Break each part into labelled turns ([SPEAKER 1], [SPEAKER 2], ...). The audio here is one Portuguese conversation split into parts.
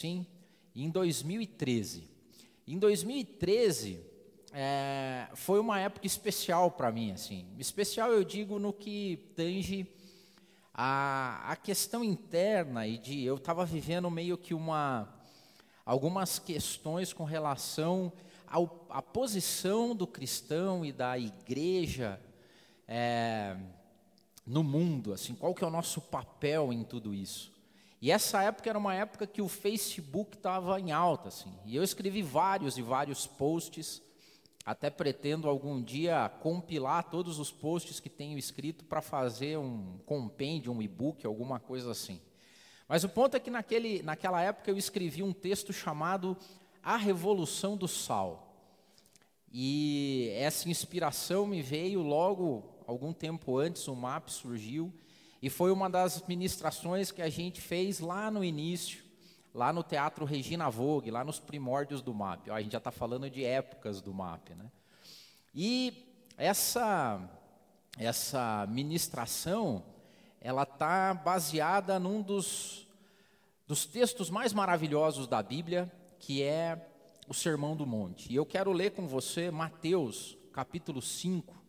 [SPEAKER 1] sim, em 2013. Em 2013 é, foi uma época especial para mim, assim. Especial eu digo no que tange a, a questão interna e de eu estava vivendo meio que uma algumas questões com relação ao, à posição do cristão e da igreja é, no mundo, assim, qual que é o nosso papel em tudo isso? E essa época era uma época que o Facebook estava em alta, assim. E eu escrevi vários e vários posts. Até pretendo algum dia compilar todos os posts que tenho escrito para fazer um compêndio, um e-book, alguma coisa assim. Mas o ponto é que naquele, naquela época eu escrevi um texto chamado A Revolução do Sal. E essa inspiração me veio logo, algum tempo antes, o MAP surgiu. E foi uma das ministrações que a gente fez lá no início, lá no Teatro Regina Vogue, lá nos primórdios do MAP. Ó, a gente já está falando de épocas do MAP. Né? E essa, essa ministração, ela está baseada num dos, dos textos mais maravilhosos da Bíblia, que é o Sermão do Monte. E eu quero ler com você Mateus, capítulo 5,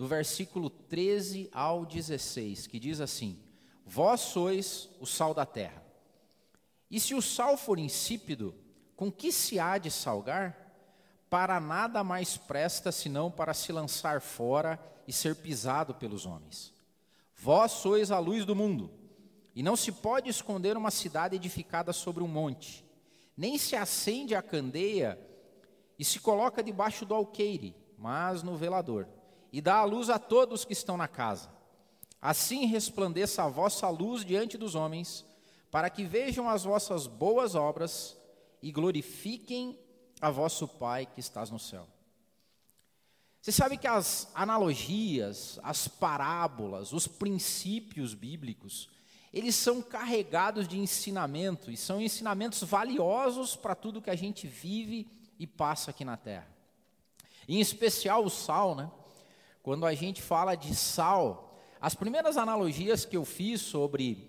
[SPEAKER 1] do versículo 13 ao 16, que diz assim: Vós sois o sal da terra. E se o sal for insípido, com que se há de salgar? Para nada mais presta senão para se lançar fora e ser pisado pelos homens. Vós sois a luz do mundo, e não se pode esconder uma cidade edificada sobre um monte, nem se acende a candeia e se coloca debaixo do alqueire, mas no velador e dá a luz a todos que estão na casa. Assim resplandeça a vossa luz diante dos homens, para que vejam as vossas boas obras e glorifiquem a vosso Pai que estás no céu. Você sabe que as analogias, as parábolas, os princípios bíblicos, eles são carregados de ensinamento e são ensinamentos valiosos para tudo que a gente vive e passa aqui na terra. Em especial o sal, né? Quando a gente fala de sal, as primeiras analogias que eu fiz sobre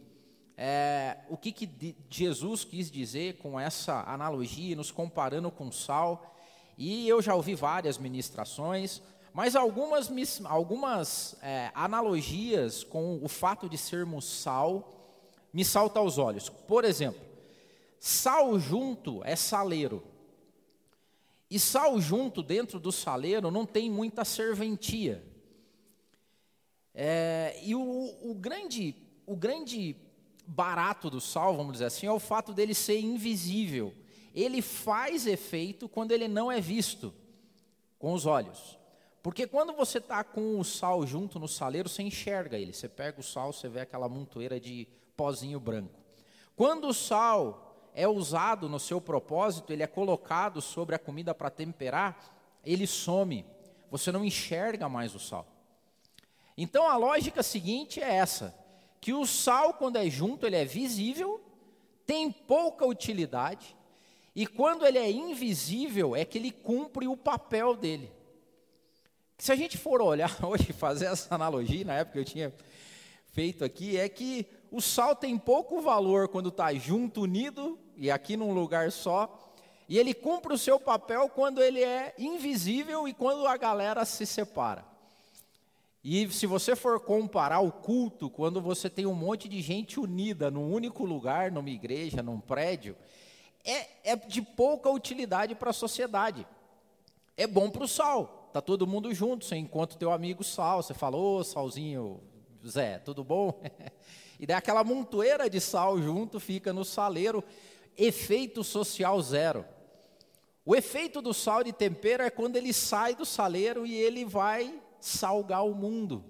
[SPEAKER 1] é, o que, que Jesus quis dizer com essa analogia, nos comparando com sal, e eu já ouvi várias ministrações, mas algumas, algumas é, analogias com o fato de sermos sal me saltam aos olhos. Por exemplo, sal junto é saleiro. E sal junto dentro do saleiro não tem muita serventia. É, e o, o, grande, o grande barato do sal, vamos dizer assim, é o fato dele ser invisível. Ele faz efeito quando ele não é visto com os olhos. Porque quando você está com o sal junto no saleiro, você enxerga ele. Você pega o sal, você vê aquela montoeira de pozinho branco. Quando o sal é usado no seu propósito, ele é colocado sobre a comida para temperar, ele some. Você não enxerga mais o sal. Então a lógica seguinte é essa: que o sal, quando é junto, ele é visível, tem pouca utilidade, e quando ele é invisível, é que ele cumpre o papel dele. Se a gente for olhar hoje, fazer essa analogia, na época eu tinha feito aqui, é que o sal tem pouco valor quando está junto, unido, e aqui num lugar só, e ele cumpre o seu papel quando ele é invisível e quando a galera se separa. E se você for comparar o culto, quando você tem um monte de gente unida num único lugar, numa igreja, num prédio, é, é de pouca utilidade para a sociedade. É bom para o sal, tá todo mundo junto, você encontra o teu amigo sal, você fala, ô salzinho, Zé, tudo bom? e daí aquela montoeira de sal junto fica no saleiro, efeito social zero. O efeito do sal de tempero é quando ele sai do saleiro e ele vai salgar o mundo.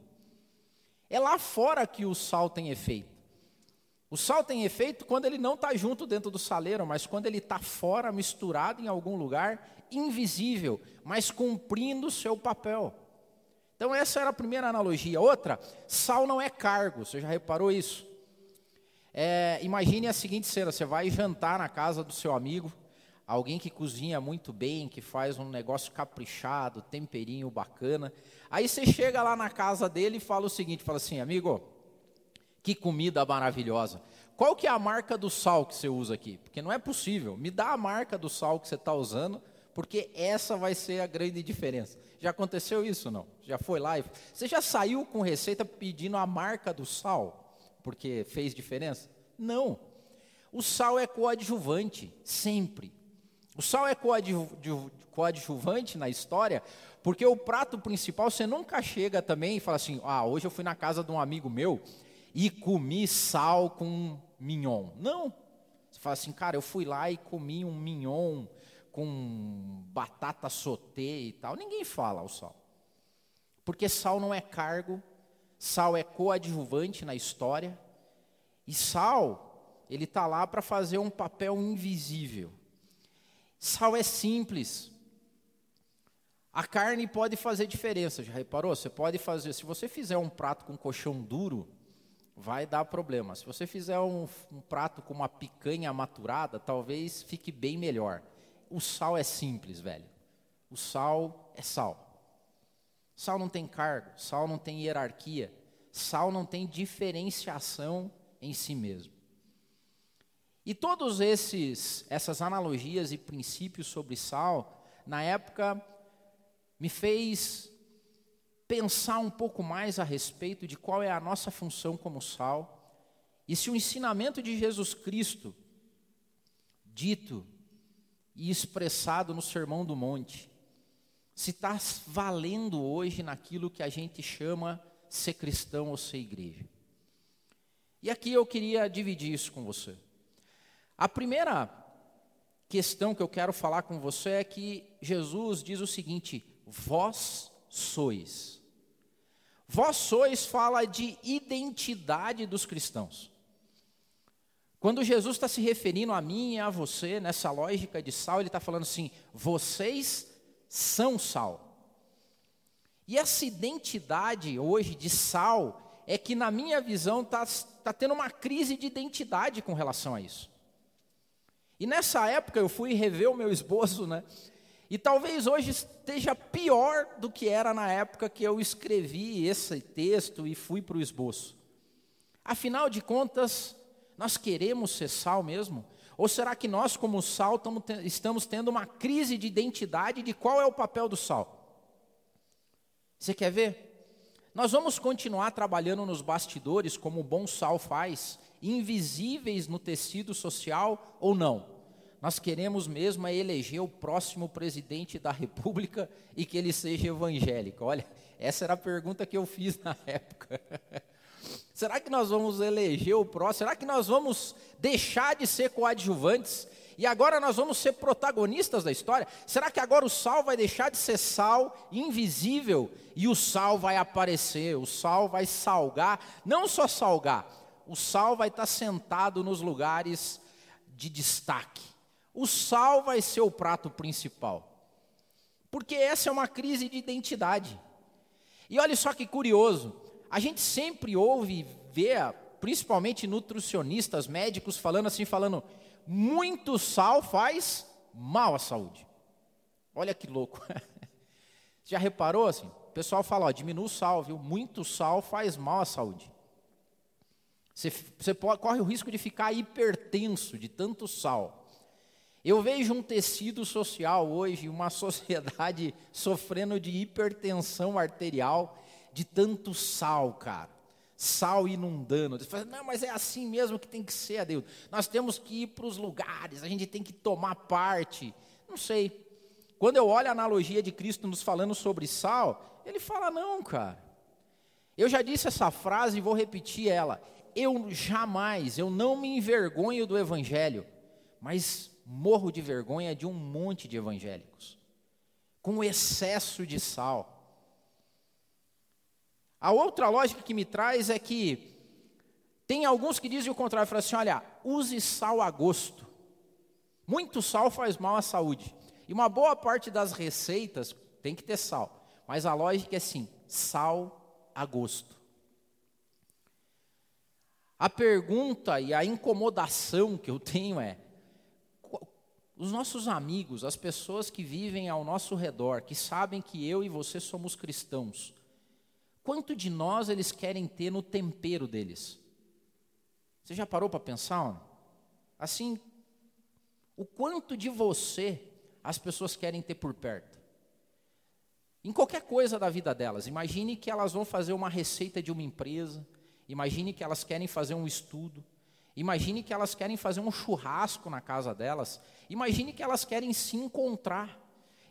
[SPEAKER 1] É lá fora que o sal tem efeito. O sal tem efeito quando ele não está junto dentro do saleiro, mas quando ele está fora, misturado em algum lugar, invisível, mas cumprindo o seu papel. Então, essa era a primeira analogia. Outra, sal não é cargo, você já reparou isso? É, imagine a seguinte cena: você vai jantar na casa do seu amigo, alguém que cozinha muito bem, que faz um negócio caprichado, temperinho bacana. Aí você chega lá na casa dele e fala o seguinte: fala assim, amigo, que comida maravilhosa. Qual que é a marca do sal que você usa aqui? Porque não é possível. Me dá a marca do sal que você está usando, porque essa vai ser a grande diferença. Já aconteceu isso não? Já foi lá e você já saiu com receita pedindo a marca do sal, porque fez diferença? Não. O sal é coadjuvante, sempre. O sal é coadjuvante na história, porque o prato principal você nunca chega também e fala assim: ah, hoje eu fui na casa de um amigo meu e comi sal com mignon. Não. Você fala assim, cara, eu fui lá e comi um mignon com batata sauté e tal. Ninguém fala o sal. Porque sal não é cargo, sal é coadjuvante na história. E sal, ele está lá para fazer um papel invisível. Sal é simples. A carne pode fazer diferença, já reparou? Você pode fazer, se você fizer um prato com colchão duro, vai dar problema. Se você fizer um, um prato com uma picanha maturada, talvez fique bem melhor. O sal é simples, velho. O sal é sal. Sal não tem cargo, sal não tem hierarquia, sal não tem diferenciação em si mesmo. E todos esses essas analogias e princípios sobre sal, na época me fez pensar um pouco mais a respeito de qual é a nossa função como sal e se o ensinamento de Jesus Cristo, dito e expressado no Sermão do Monte, se está valendo hoje naquilo que a gente chama ser cristão ou ser igreja. E aqui eu queria dividir isso com você. A primeira questão que eu quero falar com você é que Jesus diz o seguinte: vós sois. Vós sois fala de identidade dos cristãos. Quando Jesus está se referindo a mim e a você, nessa lógica de sal, ele está falando assim: vocês são sal. E essa identidade hoje de sal é que, na minha visão, está tá tendo uma crise de identidade com relação a isso. E nessa época eu fui rever o meu esboço, né? E talvez hoje esteja pior do que era na época que eu escrevi esse texto e fui para o esboço. Afinal de contas, nós queremos ser sal mesmo? Ou será que nós, como sal, estamos tendo uma crise de identidade de qual é o papel do sal? Você quer ver? Nós vamos continuar trabalhando nos bastidores, como o bom sal faz, invisíveis no tecido social ou não? Nós queremos mesmo é eleger o próximo presidente da República e que ele seja evangélico. Olha, essa era a pergunta que eu fiz na época. Será que nós vamos eleger o próximo? Será que nós vamos deixar de ser coadjuvantes e agora nós vamos ser protagonistas da história? Será que agora o sal vai deixar de ser sal invisível e o sal vai aparecer? O sal vai salgar, não só salgar, o sal vai estar sentado nos lugares de destaque o sal vai ser o prato principal. Porque essa é uma crise de identidade. E olha só que curioso, a gente sempre ouve ver, principalmente nutricionistas, médicos falando assim, falando, muito sal faz mal à saúde. Olha que louco. Já reparou assim? O pessoal fala, ó, diminua o sal, viu? Muito sal faz mal à saúde. Você, você pode, corre o risco de ficar hipertenso de tanto sal. Eu vejo um tecido social hoje, uma sociedade sofrendo de hipertensão arterial, de tanto sal, cara. Sal inundando. Você fala, não, mas é assim mesmo que tem que ser, Adeus. Nós temos que ir para os lugares, a gente tem que tomar parte. Não sei. Quando eu olho a analogia de Cristo nos falando sobre sal, ele fala, não, cara. Eu já disse essa frase e vou repetir ela. Eu jamais, eu não me envergonho do Evangelho, mas morro de vergonha de um monte de evangélicos, com excesso de sal. A outra lógica que me traz é que tem alguns que dizem o contrário, falam assim: olha, use sal a gosto. Muito sal faz mal à saúde. E uma boa parte das receitas tem que ter sal. Mas a lógica é assim: sal a gosto. A pergunta e a incomodação que eu tenho é: os nossos amigos, as pessoas que vivem ao nosso redor, que sabem que eu e você somos cristãos, quanto de nós eles querem ter no tempero deles? Você já parou para pensar? Assim, o quanto de você as pessoas querem ter por perto? Em qualquer coisa da vida delas. Imagine que elas vão fazer uma receita de uma empresa. Imagine que elas querem fazer um estudo. Imagine que elas querem fazer um churrasco na casa delas. Imagine que elas querem se encontrar.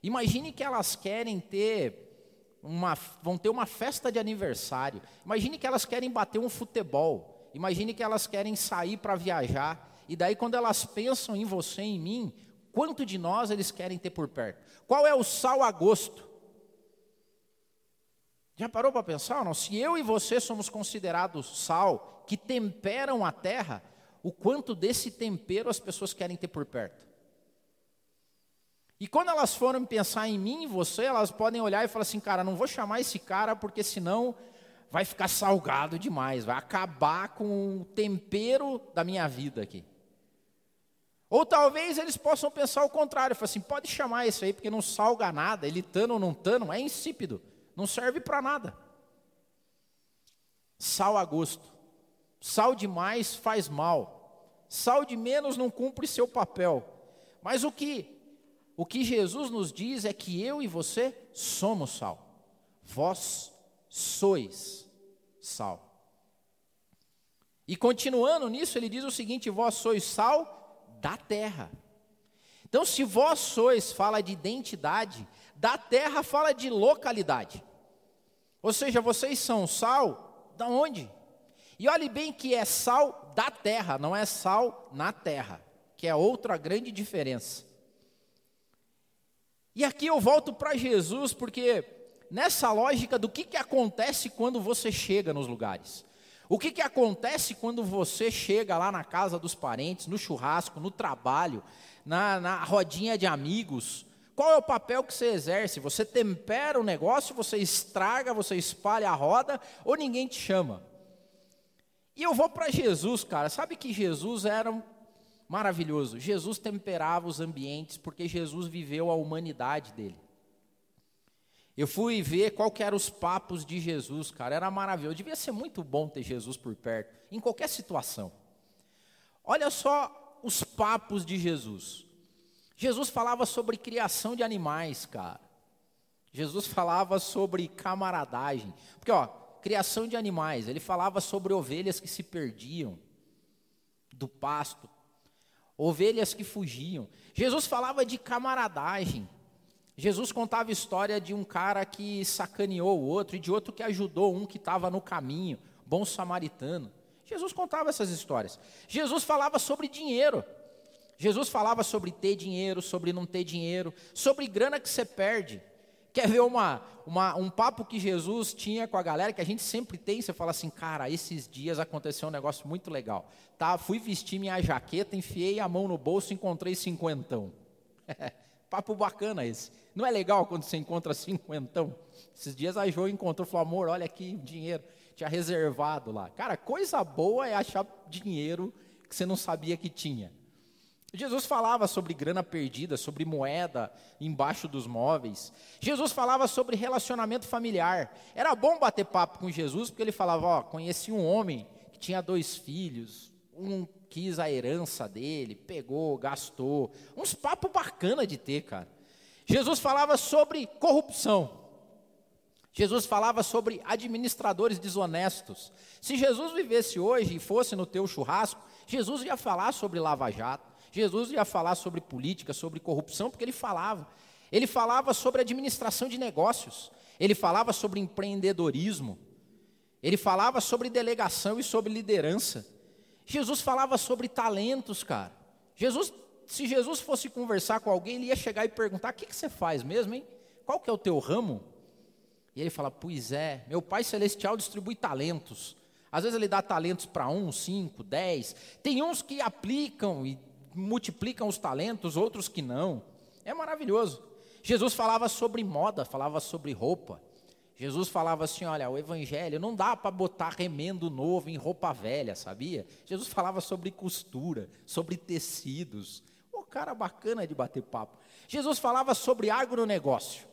[SPEAKER 1] Imagine que elas querem ter uma, vão ter uma festa de aniversário. Imagine que elas querem bater um futebol. Imagine que elas querem sair para viajar. E daí, quando elas pensam em você, em mim, quanto de nós eles querem ter por perto? Qual é o sal a gosto? Já parou para pensar? Não? Se eu e você somos considerados sal que temperam a terra, o quanto desse tempero as pessoas querem ter por perto? E quando elas forem pensar em mim e você, elas podem olhar e falar assim, cara, não vou chamar esse cara porque senão vai ficar salgado demais, vai acabar com o tempero da minha vida aqui. Ou talvez eles possam pensar o contrário, falar assim, pode chamar esse aí porque não salga nada, ele tano ou não tano, é insípido, não serve para nada. Sal a gosto. Sal demais faz mal. Sal de menos não cumpre seu papel. Mas o que o que Jesus nos diz é que eu e você somos sal. Vós sois sal. E continuando nisso, ele diz o seguinte: vós sois sal da terra. Então, se vós sois, fala de identidade, da terra fala de localidade. Ou seja, vocês são sal da onde? E olhe bem que é sal da terra, não é sal na terra, que é outra grande diferença. E aqui eu volto para Jesus, porque nessa lógica do que, que acontece quando você chega nos lugares. O que, que acontece quando você chega lá na casa dos parentes, no churrasco, no trabalho, na, na rodinha de amigos? Qual é o papel que você exerce? Você tempera o negócio, você estraga, você espalha a roda, ou ninguém te chama? E eu vou para Jesus, cara. Sabe que Jesus era um maravilhoso. Jesus temperava os ambientes porque Jesus viveu a humanidade dele. Eu fui ver qual que eram os papos de Jesus, cara, era maravilhoso. Devia ser muito bom ter Jesus por perto, em qualquer situação. Olha só os papos de Jesus. Jesus falava sobre criação de animais, cara. Jesus falava sobre camaradagem. Porque, ó, criação de animais, ele falava sobre ovelhas que se perdiam do pasto, ovelhas que fugiam. Jesus falava de camaradagem. Jesus contava história de um cara que sacaneou o outro e de outro que ajudou um que estava no caminho, bom samaritano. Jesus contava essas histórias. Jesus falava sobre dinheiro. Jesus falava sobre ter dinheiro, sobre não ter dinheiro, sobre grana que você perde. Quer ver uma, uma, um papo que Jesus tinha com a galera, que a gente sempre tem, você fala assim, cara, esses dias aconteceu um negócio muito legal. Tá, fui vestir minha jaqueta, enfiei a mão no bolso, encontrei cinquentão. papo bacana esse. Não é legal quando você encontra cinquentão? Esses dias a Jo encontrou, falou, amor, olha aqui, dinheiro, tinha reservado lá. Cara, coisa boa é achar dinheiro que você não sabia que tinha. Jesus falava sobre grana perdida, sobre moeda embaixo dos móveis. Jesus falava sobre relacionamento familiar. Era bom bater papo com Jesus, porque ele falava: Ó, conheci um homem que tinha dois filhos, um quis a herança dele, pegou, gastou. Uns papos bacana de ter, cara. Jesus falava sobre corrupção. Jesus falava sobre administradores desonestos. Se Jesus vivesse hoje e fosse no teu churrasco, Jesus ia falar sobre lava-jato. Jesus ia falar sobre política, sobre corrupção, porque ele falava. Ele falava sobre administração de negócios, ele falava sobre empreendedorismo, ele falava sobre delegação e sobre liderança. Jesus falava sobre talentos, cara. Jesus, se Jesus fosse conversar com alguém, ele ia chegar e perguntar: o que, que você faz mesmo, hein? Qual que é o teu ramo? E ele fala: Pois é, meu Pai Celestial distribui talentos. Às vezes ele dá talentos para um, cinco, dez. Tem uns que aplicam e multiplicam os talentos, outros que não. É maravilhoso. Jesus falava sobre moda, falava sobre roupa. Jesus falava assim: olha, o evangelho não dá para botar remendo novo em roupa velha, sabia? Jesus falava sobre costura, sobre tecidos. O cara bacana de bater papo. Jesus falava sobre agronegócio.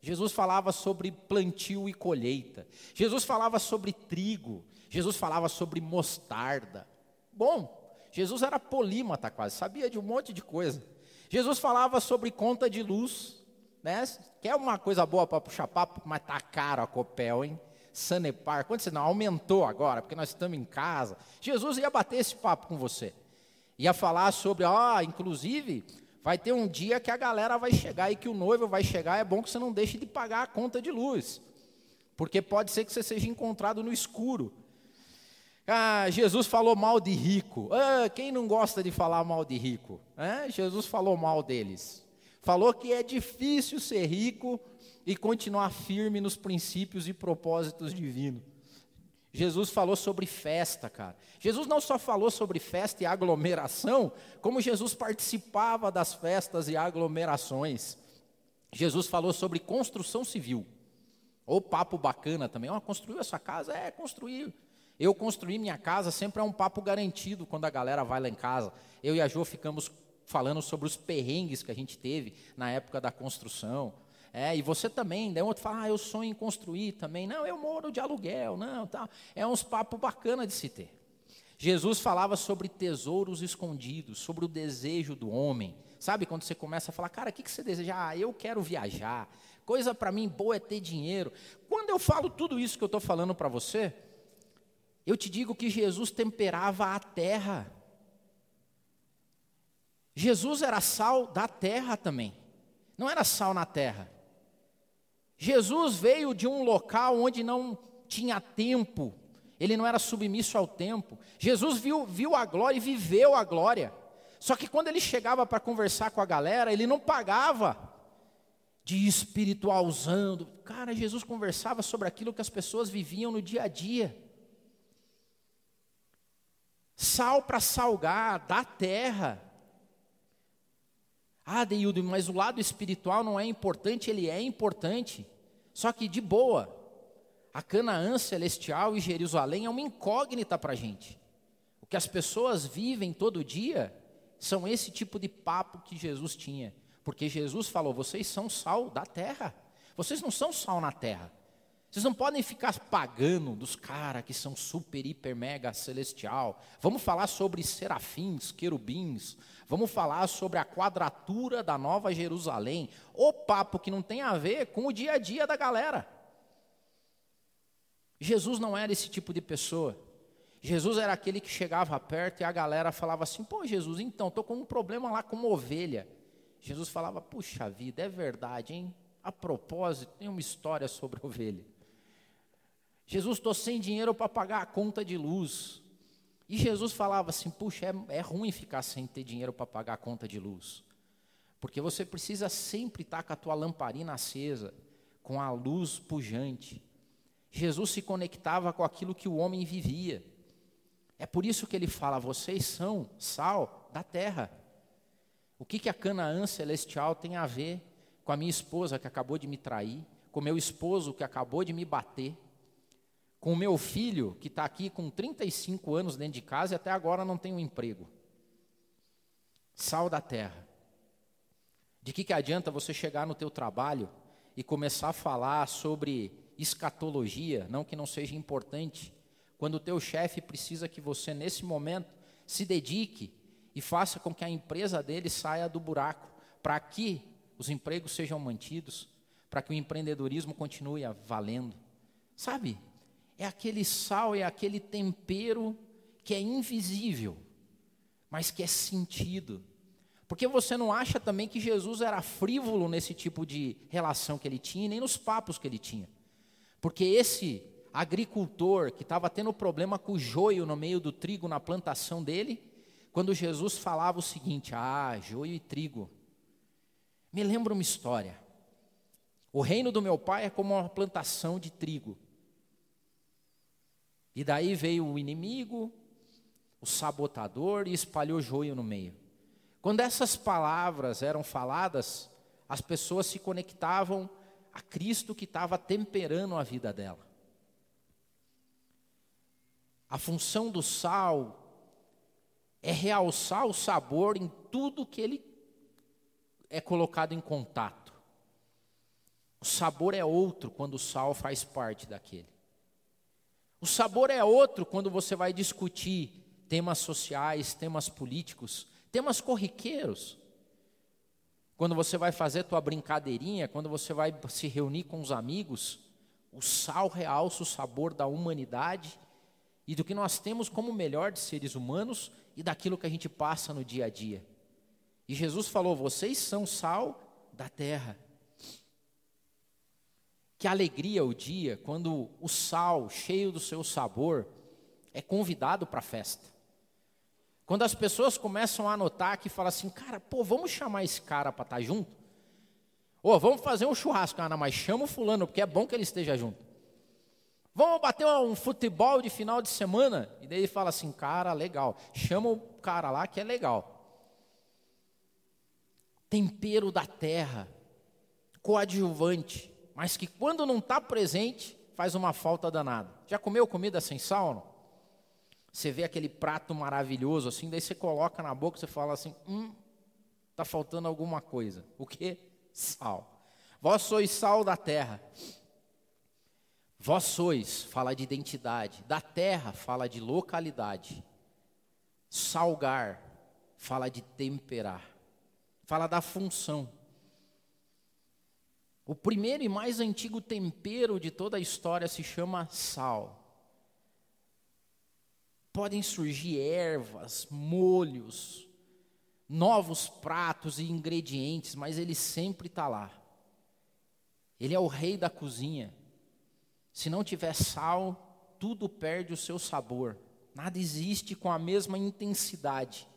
[SPEAKER 1] Jesus falava sobre plantio e colheita. Jesus falava sobre trigo. Jesus falava sobre mostarda. bom. Jesus era polímata quase, sabia de um monte de coisa. Jesus falava sobre conta de luz, né? Quer uma coisa boa para puxar papo, mas tá caro a Copel, hein? Sanepar, quanto não aumentou agora, porque nós estamos em casa. Jesus ia bater esse papo com você. Ia falar sobre, ó, oh, inclusive, vai ter um dia que a galera vai chegar e que o noivo vai chegar, é bom que você não deixe de pagar a conta de luz. Porque pode ser que você seja encontrado no escuro. Ah, Jesus falou mal de rico. Ah, quem não gosta de falar mal de rico? Jesus falou mal deles. Falou que é difícil ser rico e continuar firme nos princípios e propósitos divinos. Jesus falou sobre festa, cara. Jesus não só falou sobre festa e aglomeração, como Jesus participava das festas e aglomerações. Jesus falou sobre construção civil. Ou papo bacana também. Oh, construiu essa casa? É, construiu. Eu construir minha casa sempre é um papo garantido quando a galera vai lá em casa. Eu e a Jo ficamos falando sobre os perrengues que a gente teve na época da construção. É, e você também, daí outro fala, ah, eu sonho em construir também. Não, eu moro de aluguel, não, tá. É uns papos bacana de se ter. Jesus falava sobre tesouros escondidos, sobre o desejo do homem. Sabe quando você começa a falar, cara, o que, que você deseja? Ah, eu quero viajar. Coisa para mim boa é ter dinheiro. Quando eu falo tudo isso que eu estou falando para você, eu te digo que Jesus temperava a terra. Jesus era sal da terra também. Não era sal na terra. Jesus veio de um local onde não tinha tempo. Ele não era submisso ao tempo. Jesus viu, viu a glória e viveu a glória. Só que quando ele chegava para conversar com a galera, ele não pagava de espiritualzando. Cara, Jesus conversava sobre aquilo que as pessoas viviam no dia a dia. Sal para salgar da terra. Ah, Deildo, mas o lado espiritual não é importante? Ele é importante. Só que de boa. A Canaã celestial e Jerusalém é uma incógnita para a gente. O que as pessoas vivem todo dia são esse tipo de papo que Jesus tinha. Porque Jesus falou: vocês são sal da terra. Vocês não são sal na terra. Vocês não podem ficar pagando dos caras que são super, hiper, mega celestial. Vamos falar sobre serafins, querubins. Vamos falar sobre a quadratura da Nova Jerusalém. O papo que não tem a ver com o dia a dia da galera. Jesus não era esse tipo de pessoa. Jesus era aquele que chegava perto e a galera falava assim: pô, Jesus, então, estou com um problema lá com uma ovelha. Jesus falava: puxa vida, é verdade, hein? A propósito, tem uma história sobre ovelha. Jesus, estou sem dinheiro para pagar a conta de luz. E Jesus falava assim: puxa, é, é ruim ficar sem ter dinheiro para pagar a conta de luz. Porque você precisa sempre estar com a tua lamparina acesa, com a luz pujante. Jesus se conectava com aquilo que o homem vivia. É por isso que ele fala: vocês são sal da terra. O que, que a Canaã celestial tem a ver com a minha esposa que acabou de me trair, com meu esposo que acabou de me bater? Com o meu filho, que está aqui com 35 anos dentro de casa e até agora não tem um emprego. Sal da terra. De que, que adianta você chegar no teu trabalho e começar a falar sobre escatologia, não que não seja importante, quando o teu chefe precisa que você, nesse momento, se dedique e faça com que a empresa dele saia do buraco, para que os empregos sejam mantidos, para que o empreendedorismo continue valendo. Sabe? É aquele sal, é aquele tempero que é invisível, mas que é sentido. Porque você não acha também que Jesus era frívolo nesse tipo de relação que ele tinha, nem nos papos que ele tinha. Porque esse agricultor que estava tendo problema com o joio no meio do trigo na plantação dele, quando Jesus falava o seguinte: Ah, joio e trigo. Me lembra uma história. O reino do meu pai é como uma plantação de trigo. E daí veio o inimigo, o sabotador e espalhou joio no meio. Quando essas palavras eram faladas, as pessoas se conectavam a Cristo que estava temperando a vida dela. A função do sal é realçar o sabor em tudo que ele é colocado em contato. O sabor é outro quando o sal faz parte daquele. O sabor é outro quando você vai discutir temas sociais, temas políticos, temas corriqueiros. Quando você vai fazer tua brincadeirinha, quando você vai se reunir com os amigos, o sal realça o sabor da humanidade e do que nós temos como melhor de seres humanos e daquilo que a gente passa no dia a dia. E Jesus falou: vocês são sal da terra. Que alegria o dia quando o sal, cheio do seu sabor, é convidado para a festa. Quando as pessoas começam a notar que fala assim, cara, pô, vamos chamar esse cara para estar tá junto? Ou vamos fazer um churrasco, ah, não, mas chama o fulano, porque é bom que ele esteja junto. Vamos bater um futebol de final de semana? E daí ele fala assim, cara, legal. Chama o cara lá que é legal. Tempero da terra, coadjuvante mas que quando não está presente, faz uma falta danada. Já comeu comida sem sal? Não? Você vê aquele prato maravilhoso assim, daí você coloca na boca e você fala assim: hum, está faltando alguma coisa. O que? Sal. Vós sois sal da terra. Vós sois, fala de identidade. Da terra, fala de localidade. Salgar, fala de temperar. Fala da função. O primeiro e mais antigo tempero de toda a história se chama sal. Podem surgir ervas, molhos, novos pratos e ingredientes, mas ele sempre está lá. Ele é o rei da cozinha. Se não tiver sal, tudo perde o seu sabor. Nada existe com a mesma intensidade.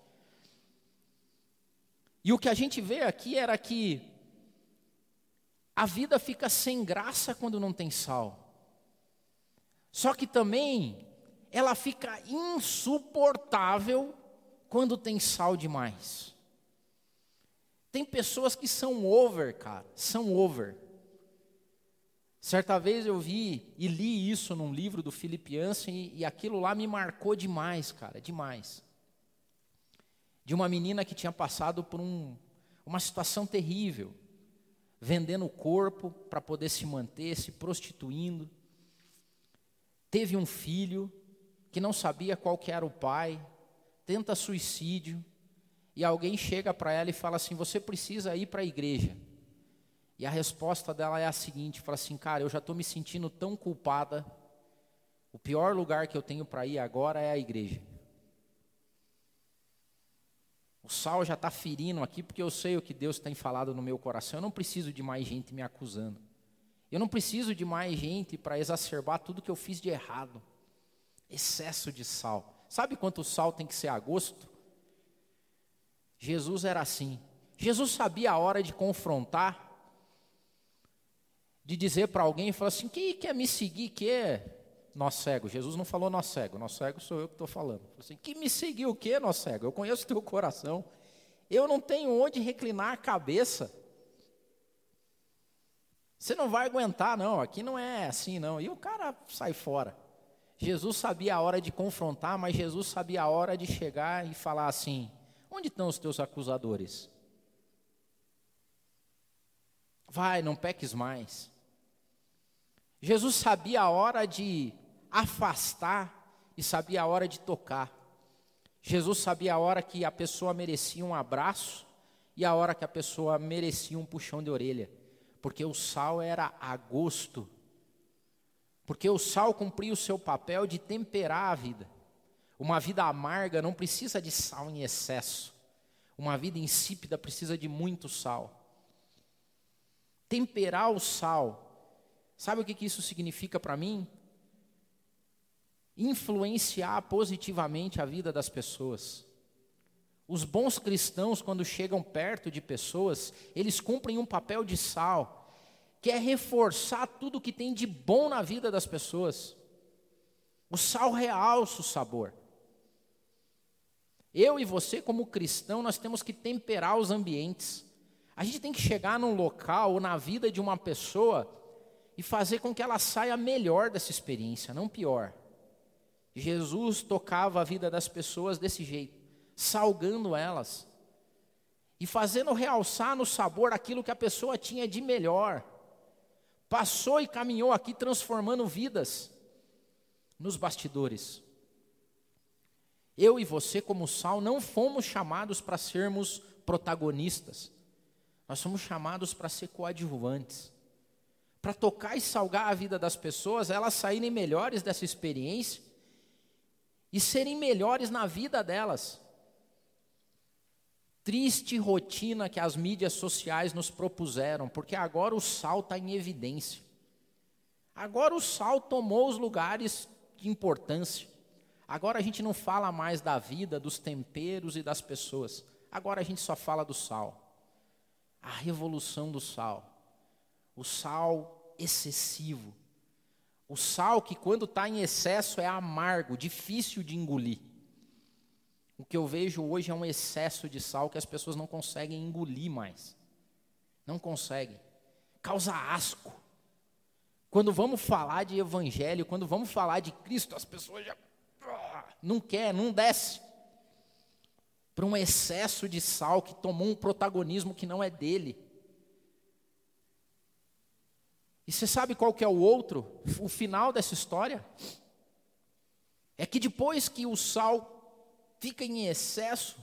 [SPEAKER 1] E o que a gente vê aqui era que a vida fica sem graça quando não tem sal. Só que também ela fica insuportável quando tem sal demais. Tem pessoas que são over, cara, são over. Certa vez eu vi e li isso num livro do e, e aquilo lá me marcou demais, cara, demais. De uma menina que tinha passado por um, uma situação terrível vendendo o corpo para poder se manter, se prostituindo. Teve um filho que não sabia qual que era o pai, tenta suicídio, e alguém chega para ela e fala assim: "Você precisa ir para a igreja". E a resposta dela é a seguinte, fala assim: "Cara, eu já estou me sentindo tão culpada. O pior lugar que eu tenho para ir agora é a igreja". O sal já está ferindo aqui porque eu sei o que Deus tem falado no meu coração. Eu não preciso de mais gente me acusando. Eu não preciso de mais gente para exacerbar tudo que eu fiz de errado. Excesso de sal. Sabe quanto sal tem que ser a gosto? Jesus era assim. Jesus sabia a hora de confrontar, de dizer para alguém, falar assim, quem quer me seguir, que nós cego. Jesus não falou nós cego, nós cego sou eu que estou falando. Assim, que me seguiu o quê, nós cego? Eu conheço teu coração. Eu não tenho onde reclinar a cabeça. Você não vai aguentar, não. Aqui não é assim, não. E o cara sai fora. Jesus sabia a hora de confrontar, mas Jesus sabia a hora de chegar e falar assim: onde estão os teus acusadores? Vai, não peques mais. Jesus sabia a hora de afastar e sabia a hora de tocar. Jesus sabia a hora que a pessoa merecia um abraço e a hora que a pessoa merecia um puxão de orelha, porque o sal era a gosto. Porque o sal cumpria o seu papel de temperar a vida. Uma vida amarga não precisa de sal em excesso. Uma vida insípida precisa de muito sal. Temperar o sal. Sabe o que isso significa para mim? Influenciar positivamente a vida das pessoas. Os bons cristãos, quando chegam perto de pessoas, eles cumprem um papel de sal, que é reforçar tudo que tem de bom na vida das pessoas. O sal realça o sabor. Eu e você, como cristão, nós temos que temperar os ambientes. A gente tem que chegar num local ou na vida de uma pessoa e fazer com que ela saia melhor dessa experiência, não pior. Jesus tocava a vida das pessoas desse jeito, salgando elas e fazendo realçar no sabor aquilo que a pessoa tinha de melhor. Passou e caminhou aqui transformando vidas nos bastidores. Eu e você, como sal, não fomos chamados para sermos protagonistas. Nós somos chamados para ser coadjuvantes. Para tocar e salgar a vida das pessoas, elas saírem melhores dessa experiência e serem melhores na vida delas. Triste rotina que as mídias sociais nos propuseram, porque agora o sal está em evidência. Agora o sal tomou os lugares de importância. Agora a gente não fala mais da vida, dos temperos e das pessoas. Agora a gente só fala do sal. A revolução do sal. O sal excessivo. O sal que, quando está em excesso, é amargo, difícil de engolir. O que eu vejo hoje é um excesso de sal que as pessoas não conseguem engolir mais. Não conseguem. Causa asco. Quando vamos falar de evangelho, quando vamos falar de Cristo, as pessoas já não quer, não desce. Para um excesso de sal que tomou um protagonismo que não é dele. E você sabe qual que é o outro? O final dessa história? É que depois que o sal fica em excesso,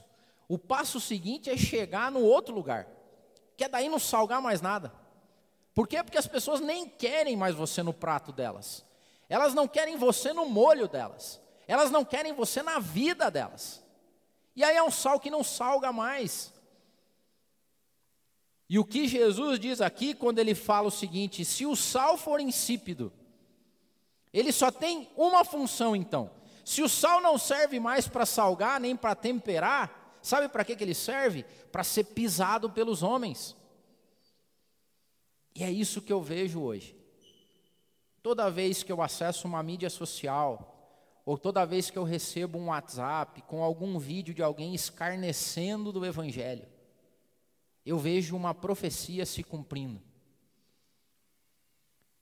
[SPEAKER 1] o passo seguinte é chegar no outro lugar, que é daí não salgar mais nada. Por quê? Porque as pessoas nem querem mais você no prato delas. Elas não querem você no molho delas. Elas não querem você na vida delas. E aí é um sal que não salga mais. E o que Jesus diz aqui quando ele fala o seguinte: se o sal for insípido, ele só tem uma função então. Se o sal não serve mais para salgar nem para temperar, sabe para que, que ele serve? Para ser pisado pelos homens. E é isso que eu vejo hoje. Toda vez que eu acesso uma mídia social, ou toda vez que eu recebo um WhatsApp com algum vídeo de alguém escarnecendo do Evangelho, eu vejo uma profecia se cumprindo.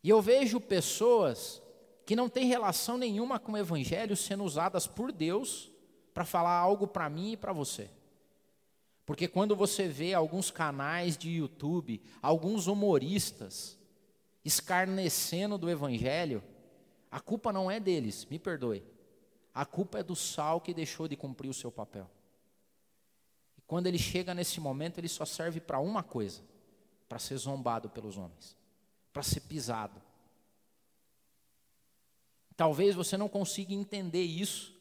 [SPEAKER 1] E eu vejo pessoas que não têm relação nenhuma com o Evangelho sendo usadas por Deus para falar algo para mim e para você. Porque quando você vê alguns canais de YouTube, alguns humoristas escarnecendo do Evangelho, a culpa não é deles, me perdoe. A culpa é do sal que deixou de cumprir o seu papel. Quando ele chega nesse momento, ele só serve para uma coisa: para ser zombado pelos homens, para ser pisado. Talvez você não consiga entender isso,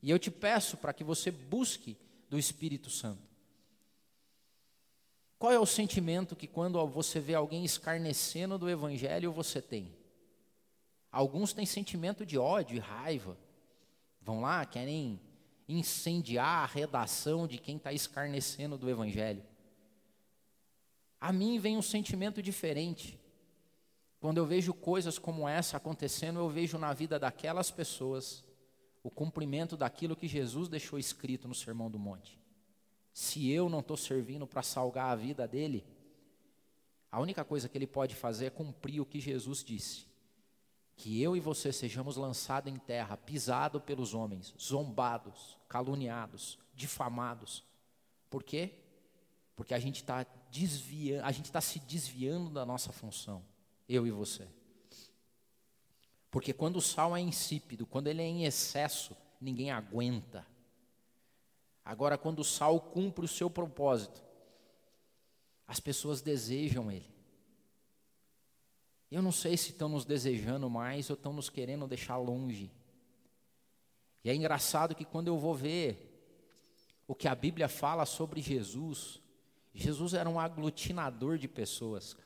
[SPEAKER 1] e eu te peço para que você busque do Espírito Santo. Qual é o sentimento que quando você vê alguém escarnecendo do Evangelho você tem? Alguns têm sentimento de ódio e raiva. Vão lá, querem incendiar a redação de quem está escarnecendo do Evangelho. A mim vem um sentimento diferente. Quando eu vejo coisas como essa acontecendo, eu vejo na vida daquelas pessoas o cumprimento daquilo que Jesus deixou escrito no Sermão do Monte. Se eu não estou servindo para salgar a vida dele, a única coisa que ele pode fazer é cumprir o que Jesus disse que eu e você sejamos lançados em terra, pisados pelos homens, zombados, caluniados, difamados. Por quê? Porque a gente está desviando, a gente está se desviando da nossa função, eu e você. Porque quando o sal é insípido, quando ele é em excesso, ninguém aguenta. Agora, quando o sal cumpre o seu propósito, as pessoas desejam ele. Eu não sei se estão nos desejando mais ou estão nos querendo deixar longe. E é engraçado que quando eu vou ver o que a Bíblia fala sobre Jesus, Jesus era um aglutinador de pessoas.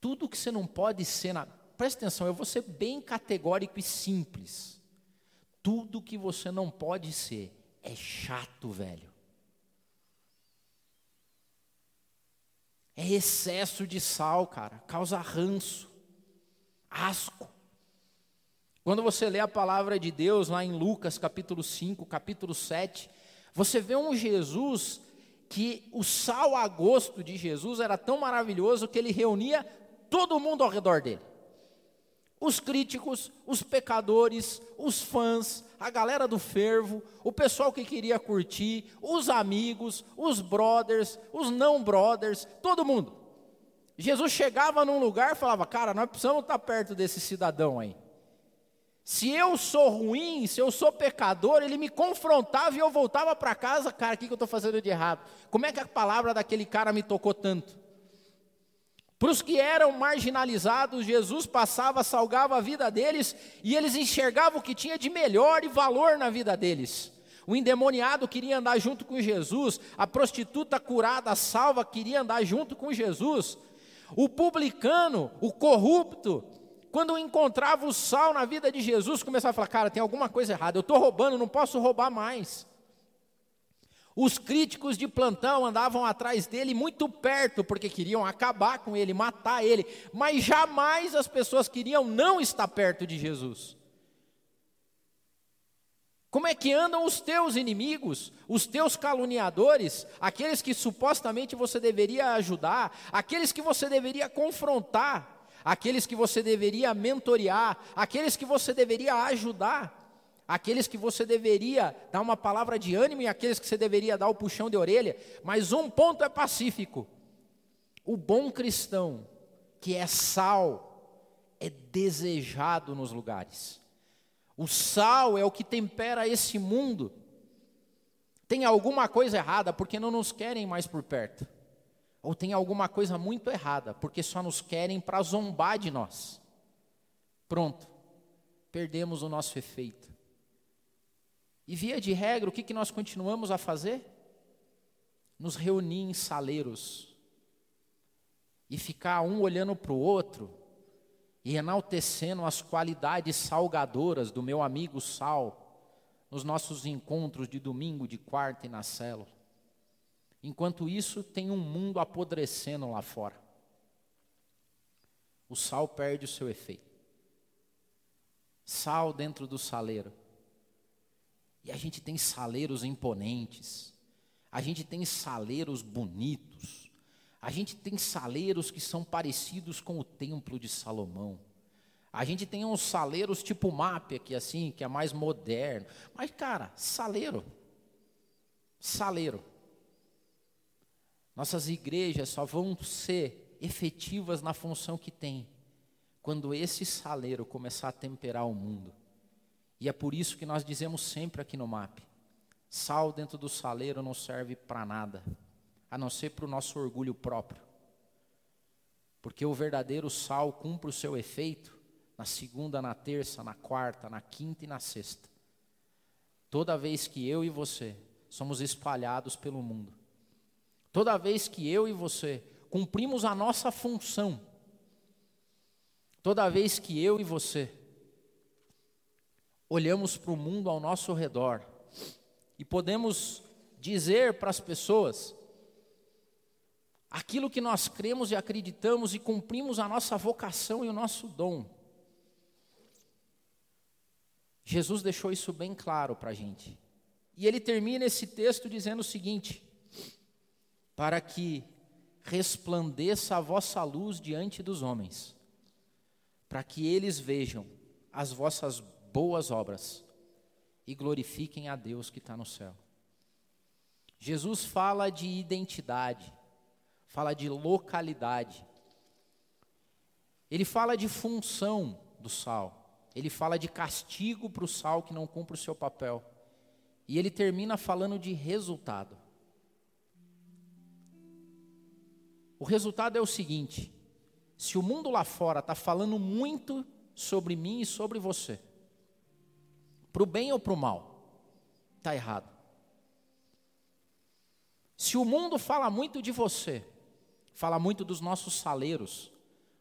[SPEAKER 1] Tudo que você não pode ser, na... presta atenção, eu vou ser bem categórico e simples. Tudo que você não pode ser é chato, velho. É excesso de sal, cara, causa ranço, asco. Quando você lê a palavra de Deus lá em Lucas capítulo 5, capítulo 7, você vê um Jesus que o sal a gosto de Jesus era tão maravilhoso que ele reunia todo mundo ao redor dele os críticos, os pecadores, os fãs, a galera do fervo, o pessoal que queria curtir, os amigos, os brothers, os não brothers, todo mundo. Jesus chegava num lugar e falava: Cara, nós precisamos estar perto desse cidadão aí. Se eu sou ruim, se eu sou pecador, ele me confrontava e eu voltava para casa, cara, o que, que eu estou fazendo de errado? Como é que a palavra daquele cara me tocou tanto? Para os que eram marginalizados, Jesus passava, salgava a vida deles e eles enxergavam o que tinha de melhor e valor na vida deles. O endemoniado queria andar junto com Jesus, a prostituta curada, salva, queria andar junto com Jesus. O publicano, o corrupto, quando encontrava o sal na vida de Jesus, começava a falar: Cara, tem alguma coisa errada, eu estou roubando, não posso roubar mais. Os críticos de plantão andavam atrás dele muito perto, porque queriam acabar com ele, matar ele, mas jamais as pessoas queriam não estar perto de Jesus. Como é que andam os teus inimigos, os teus caluniadores, aqueles que supostamente você deveria ajudar, aqueles que você deveria confrontar? aqueles que você deveria mentorear, aqueles que você deveria ajudar, aqueles que você deveria dar uma palavra de ânimo e aqueles que você deveria dar o puxão de orelha. Mas um ponto é pacífico: o bom cristão, que é sal, é desejado nos lugares. O sal é o que tempera esse mundo. Tem alguma coisa errada porque não nos querem mais por perto ou tem alguma coisa muito errada, porque só nos querem para zombar de nós. Pronto, perdemos o nosso efeito. E via de regra, o que, que nós continuamos a fazer? Nos reunir em saleiros e ficar um olhando para o outro e enaltecendo as qualidades salgadoras do meu amigo Sal nos nossos encontros de domingo, de quarta e na célula. Enquanto isso, tem um mundo apodrecendo lá fora. O sal perde o seu efeito. Sal dentro do saleiro. E a gente tem saleiros imponentes. A gente tem saleiros bonitos. A gente tem saleiros que são parecidos com o templo de Salomão. A gente tem uns saleiros tipo MAP aqui assim, que é mais moderno. Mas cara, saleiro. Saleiro. Nossas igrejas só vão ser efetivas na função que têm quando esse saleiro começar a temperar o mundo. E é por isso que nós dizemos sempre aqui no MAP: sal dentro do saleiro não serve para nada, a não ser para o nosso orgulho próprio. Porque o verdadeiro sal cumpre o seu efeito na segunda, na terça, na quarta, na quinta e na sexta. Toda vez que eu e você somos espalhados pelo mundo Toda vez que eu e você cumprimos a nossa função, toda vez que eu e você olhamos para o mundo ao nosso redor e podemos dizer para as pessoas aquilo que nós cremos e acreditamos e cumprimos a nossa vocação e o nosso dom. Jesus deixou isso bem claro para a gente. E ele termina esse texto dizendo o seguinte: para que resplandeça a vossa luz diante dos homens, para que eles vejam as vossas boas obras e glorifiquem a Deus que está no céu. Jesus fala de identidade, fala de localidade, ele fala de função do sal, ele fala de castigo para o sal que não cumpre o seu papel, e ele termina falando de resultado. O resultado é o seguinte: se o mundo lá fora está falando muito sobre mim e sobre você, para o bem ou para o mal, está errado. Se o mundo fala muito de você, fala muito dos nossos saleiros,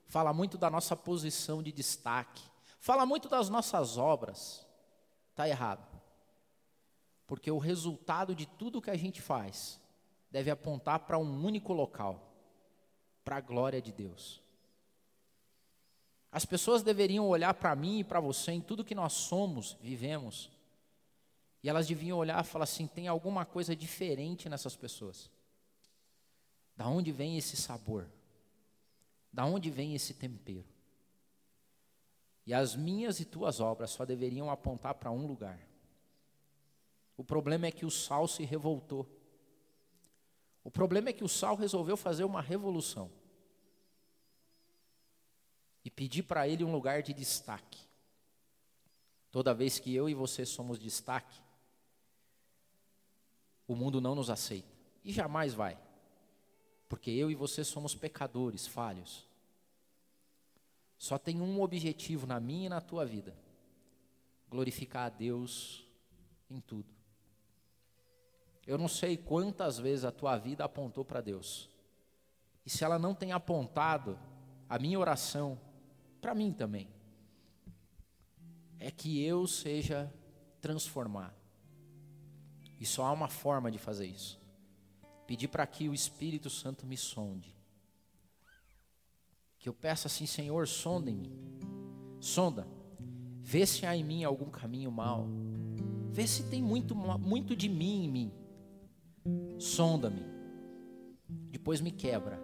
[SPEAKER 1] fala muito da nossa posição de destaque, fala muito das nossas obras, está errado. Porque o resultado de tudo que a gente faz deve apontar para um único local para a glória de Deus. As pessoas deveriam olhar para mim e para você em tudo que nós somos, vivemos, e elas deviam olhar e falar assim: tem alguma coisa diferente nessas pessoas. Da onde vem esse sabor? Da onde vem esse tempero? E as minhas e tuas obras só deveriam apontar para um lugar. O problema é que o sal se revoltou. O problema é que o Sal resolveu fazer uma revolução e pedir para ele um lugar de destaque. Toda vez que eu e você somos destaque, o mundo não nos aceita e jamais vai, porque eu e você somos pecadores, falhos. Só tem um objetivo na minha e na tua vida: glorificar a Deus em tudo. Eu não sei quantas vezes a tua vida apontou para Deus. E se ela não tem apontado, a minha oração, para mim também, é que eu seja transformado. E só há uma forma de fazer isso: pedir para que o Espírito Santo me sonde. Que eu peça assim, Senhor, sonda em mim. Sonda. Vê se há em mim algum caminho mal. Vê se tem muito, muito de mim em mim. Sonda-me. Depois me quebra.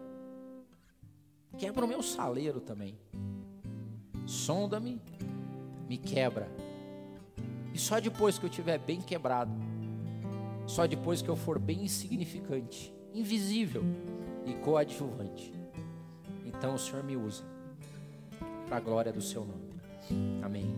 [SPEAKER 1] Quebra o meu saleiro também. Sonda-me, me quebra. E só depois que eu estiver bem quebrado, só depois que eu for bem insignificante, invisível e coadjuvante, então o Senhor me usa para a glória do seu nome. Amém.